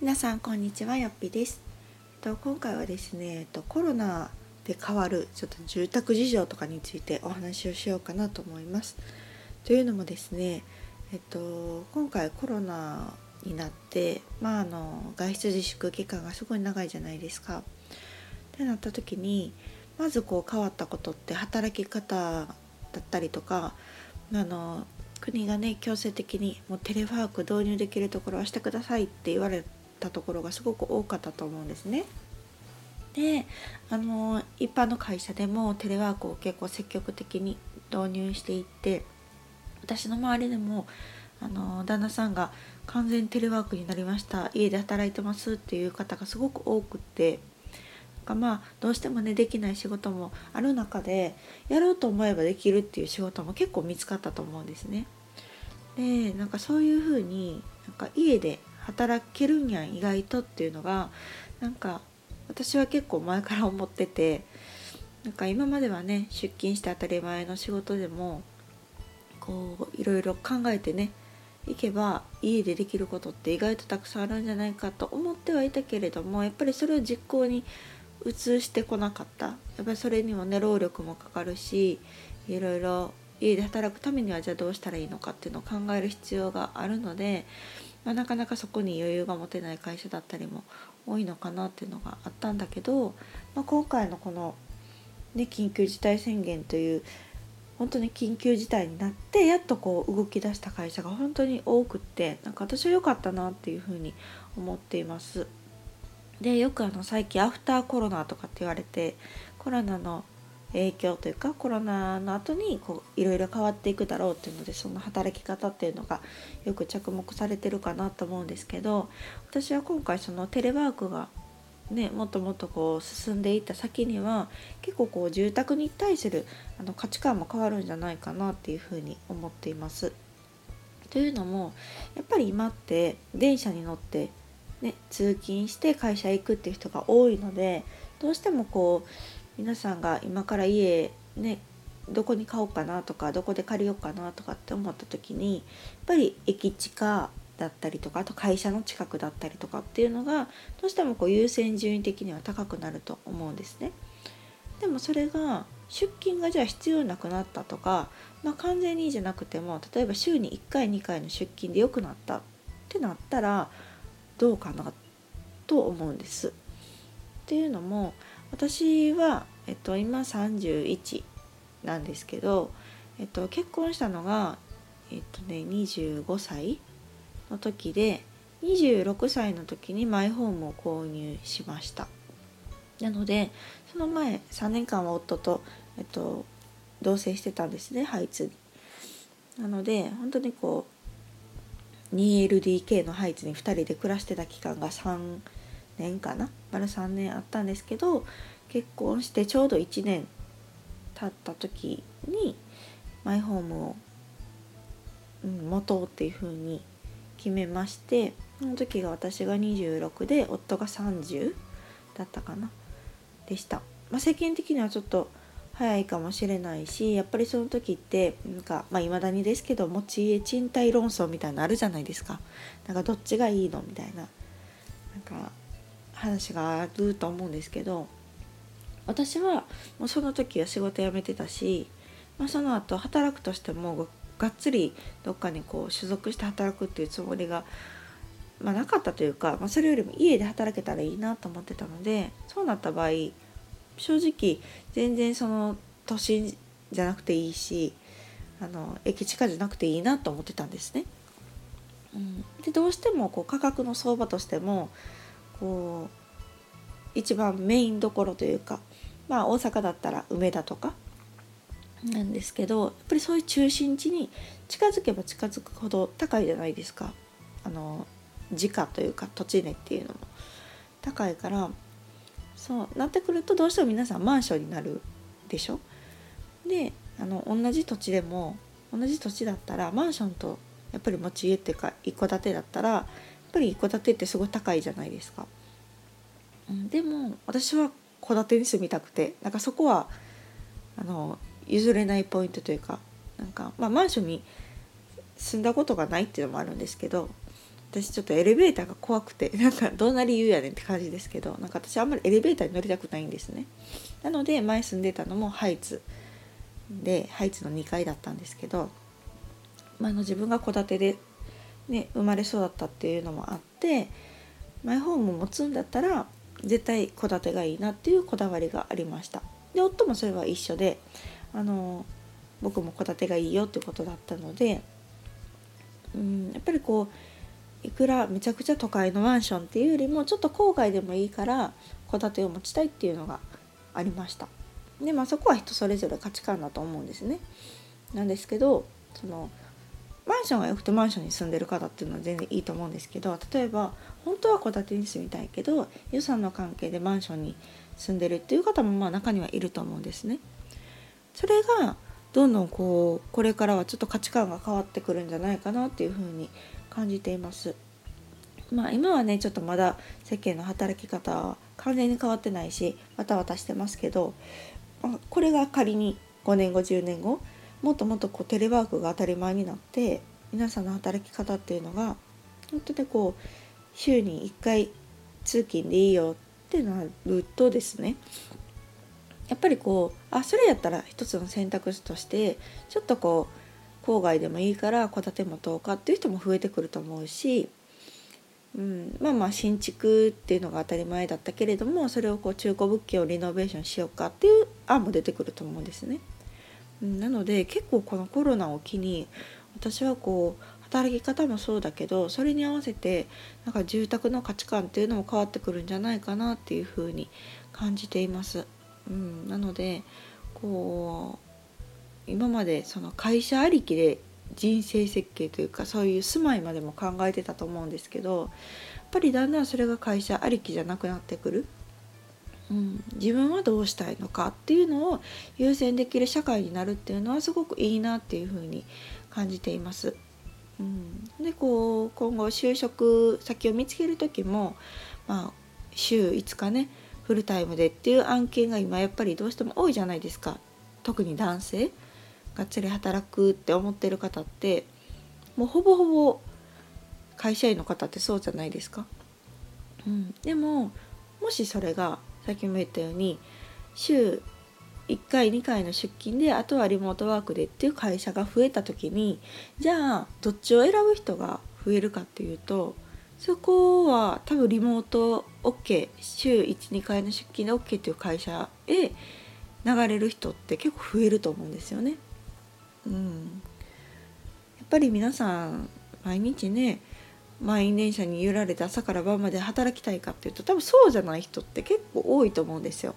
皆さんこんにちはよっぴです。と今回はですねとコロナで変わるちょっと住宅事情とかについてお話をしようかなと思います。というのもですねえっと今回コロナになってまああの外出自粛期間がすごい長いじゃないですか。ってなった時にまずこう変わったことって働き方だったりとかあの国がね強制的にもうテレワーク導入できるところはしてくださいって言われたところがすごく多かったと思うんですね。であの一般の会社でもテレワークを結構積極的に導入していって私の周りでもあの旦那さんが完全テレワークになりました家で働いてますっていう方がすごく多くってまあどうしてもねできない仕事もある中でやろうと思えばできるっていう仕事も結構見つかったと思うんですね。でなんかそういう風になんか家で働けるんやん意外とっていうのがなんか私は結構前から思っててなんか今まではね出勤して当たり前の仕事でもこういろいろ考えてね行けば家でできることって意外とたくさんあるんじゃないかと思ってはいたけれどもやっぱりそれを実行に移してこなかった。やっぱりそれにもね労力もかかるしいろいろ家で働くためにはじゃあどうしたらいいのかっていうのを考える必要があるのでまあ、なかなかそこに余裕が持てない会社だったりも多いのかなっていうのがあったんだけど、まあ、今回のこの、ね、緊急事態宣言という本当に緊急事態になってやっとこう動き出した会社が本当に多くってなんか私は良かったなっていうふうに思っています。でよくあの最近アフターコロナとかって言われてコロナの影響というかコロナの後にこういろいろ変わっていくだろうっていうのでその働き方っていうのがよく着目されてるかなと思うんですけど私は今回そのテレワークがね、もっともっとこう進んでいった先には結構こう住宅に対するあの価値観も変わるんじゃないかなっていうふうに思っています。というのもやっぱり今って電車に乗って、ね、通勤して会社行くっていう人が多いのでどうしてもこう皆さんが今から家ねどこに買おうかなとかどこで借りようかなとかって思った時にやっぱり駅近だったりとかあと会社の近くだったりとかっていうのがどうしてもこう優先順位的には高くなると思うんですね。でもそれが出勤がじゃあ必要なくなったとか、まあ、完全にいいじゃなくても例えば週に1回2回の出勤で良くなったってなったらどうかなと思うんです。っていうのも私は、えっと、今31なんですけど、えっと、結婚したのが、えっとね、25歳の時で26歳の時にマイホームを購入しました。なのでその前3年間は夫と、えっと、同棲してたんですねハイツに。なので本当にこう 2LDK のハイツに2人で暮らしてた期間が3年年かな？丸3年あったんですけど結婚してちょうど1年経った時にマイホームを、うん、持とうっていう風に決めましてその時が私が26で夫が30だったかな？でした、まあ、世間的にはちょっと早いかもしれないしやっぱりその時ってなんかまあ未だにですけど持ち家賃貸論争みたいなのあるじゃないですか。なんかどっちがいいの？みたいな。なんか話があると思うんですけど私はもうその時は仕事辞めてたし、まあ、その後働くとしてもがっつりどっかにこう所属して働くっていうつもりが、まあ、なかったというか、まあ、それよりも家で働けたらいいなと思ってたのでそうなった場合正直全然その都心じゃなくていいしあの駅近じゃなくていいなと思ってたんですね。うん、でどうしてもこう価格の相場としてもこう一番メインどころというかまあ大阪だったら梅田とかなんですけどやっぱりそういう中心地に近づけば近づくほど高いじゃないですか。あの時価というか土地値っていうのも。高いからそうなってくるとどうしても皆さんマンションになるでしょ？であの同じ土地でも同じ土地だったらマンションとやっぱり持ち家っていうか一戸建てだったらやっぱり一戸建てってすごい高いじゃないですか。でも私は戸建てに住みたくてなんかそこはあの譲れないポイントというかなんか、まあ、マンションに住んだことがないっていうのもあるんですけど私ちょっとエレベーターが怖くて なんかどんな理由やねんって感じですけどなんか私あんまりエレベーターに乗りたくないんですね。なので前住んでたのもハイツでハイツの2階だったんですけど、まあ、の自分が戸建てで、ね、生まれ育ったっていうのもあってマイホーム持つんだったら絶対戸建てがいいなっていうこだわりがありました。で夫もそれは一緒であの僕も戸建てがいいよっていうことだったのでうんやっぱりこういくらめちゃくちゃ都会のマンションっていうよりもちょっと郊外でもいいから戸建てを持ちたいっていうのがありました。でまあそこは人それぞれ価値観だと思うんですね。なんですけどそのマンションが良くてマンションに住んでる方っていうのは全然いいと思うんですけど例えば本当は戸建てに住みたいけど予算の関係でマンションに住んでるっていう方もまあ中にはいると思うんですね。それがどんどんこうこれからはちょっと価値観が変わってくるんじゃないかなっていうふうに感じています。まあ今はねちょっとまだ世間の働き方は完全に変わってないしわたわたしてますけど、まあ、これが仮に5年後10年後もっともっとこうテレワークが当たり前になって皆さんの働き方っていうのが本当にこう週に1回通勤でいいよってなるとですねやっぱりこうあそれやったら一つの選択肢としてちょっとこう郊外でもいいから戸建て持とうかっていう人も増えてくると思うし、うん、まあまあ新築っていうのが当たり前だったけれどもそれをこう中古物件をリノベーションしようかっていう案も出てくると思うんですね。うん、なので結構このコロナを機に私はこう働き方もそうだけどそれに合わせてなんか住宅の価値観っていうのも変わってくるんじゃないかなっていうふうに感じています。うん、なのでこう今までその会社ありきで人生設計というかそういう住まいまでも考えてたと思うんですけどやっぱりだんだんそれが会社ありきじゃなくなってくる。うん、自分はどうしたいのかっていうのを優先できる社会になるっていうのはすごくいいなっていうふうに感じています。うん、でこう今後就職先を見つける時も、まあ、週5日ねフルタイムでっていう案件が今やっぱりどうしても多いじゃないですか特に男性がっつり働くって思ってる方ってもうほぼほぼ会社員の方ってそうじゃないですか。うん、でももしそれがさっきも言ったように週1回2回の出勤であとはリモートワークでっていう会社が増えた時にじゃあどっちを選ぶ人が増えるかっていうとそこは多分リモート OK 週12回の出勤で OK っていう会社へ流れる人って結構増えると思うんですよね。うん、やっぱり皆さん毎日ね満員電車に揺られて朝から晩まで働きたいかっていうと多分そうじゃない人って結構多いと思うんですよ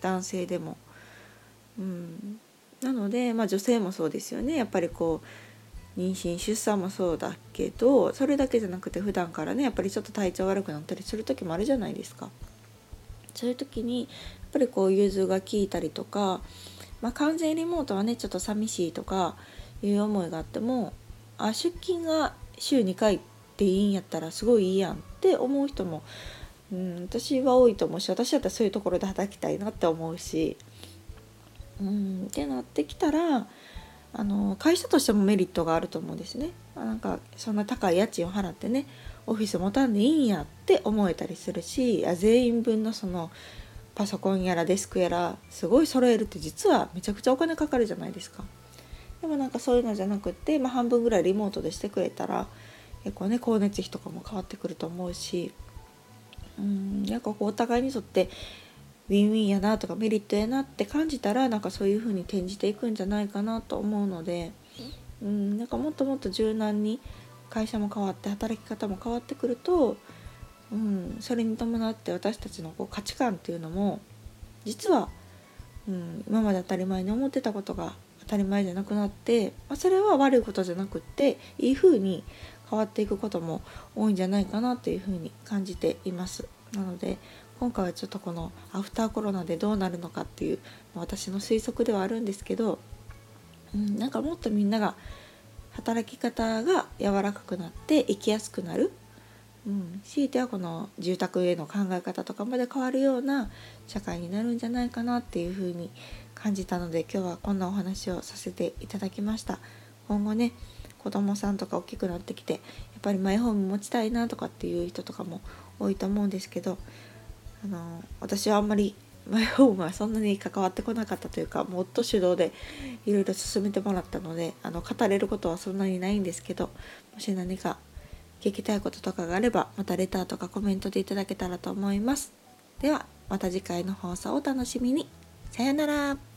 男性でも。うん、なので、まあ、女性もそうですよねやっぱりこう妊娠出産もそうだけどそれだけじゃなくて普段からねやっぱりちょっと体調悪くなったりする時もあるじゃないですか。そういう時にやっぱりこう融通が効いたりとか、まあ、完全リモートはねちょっと寂しいとかいう思いがあってもあ出勤が週2回っていいんやったらすごいいいやんって思う人も、うん、私は多いと思うし私だったらそういうところで働きたいなって思うしうんってなってきたらあの会社としてもメリットがあると思うんですね。なんかそんな高い家賃を払ってねオフィス持たんでいいんやって思えたりするし全員分のそのパソコンやらデスクやらすごい揃えるって実はめちゃくちゃお金かかるじゃないですか。でもなんかそういうのじゃなくって、まあ、半分ぐらいリモートでしてくれたら結構ね光熱費とかも変わってくると思うしうんなんかこうお互いにとってウィンウィンやなとかメリットやなって感じたらなんかそういう風に転じていくんじゃないかなと思うので、うん、なんかもっともっと柔軟に会社も変わって働き方も変わってくると、うん、それに伴って私たちのこう価値観っていうのも実は、うん、今まで当たり前に思ってたことが当たり前じゃなくなって、まあ、それは悪いことじゃなくっていい風に変わっていくことも多いんじゃないかなというふうに感じています。なので今回はちょっとこのアフターコロナでどうなるのかっていう私の推測ではあるんですけど、うん、なんかもっとみんなが働き方が柔らかくなって生きやすくなる、うん、強いてはこの住宅への考え方とかまで変わるような社会になるんじゃないかなっていうふうに感じたので今日はこんなお話をさせていただきました。今後ね子供さんとか大きくなってきてやっぱりマイホーム持ちたいなとかっていう人とかも多いと思うんですけどあの私はあんまり マイホームはそんなに関わってこなかったというかもっと手動でいろいろ進めてもらったのであの語れることはそんなにないんですけどもし何か聞きたいこととかがあればまたレターとかコメントでいただけたらと思います。ではまた次回の放送をお楽しみに。さよなら。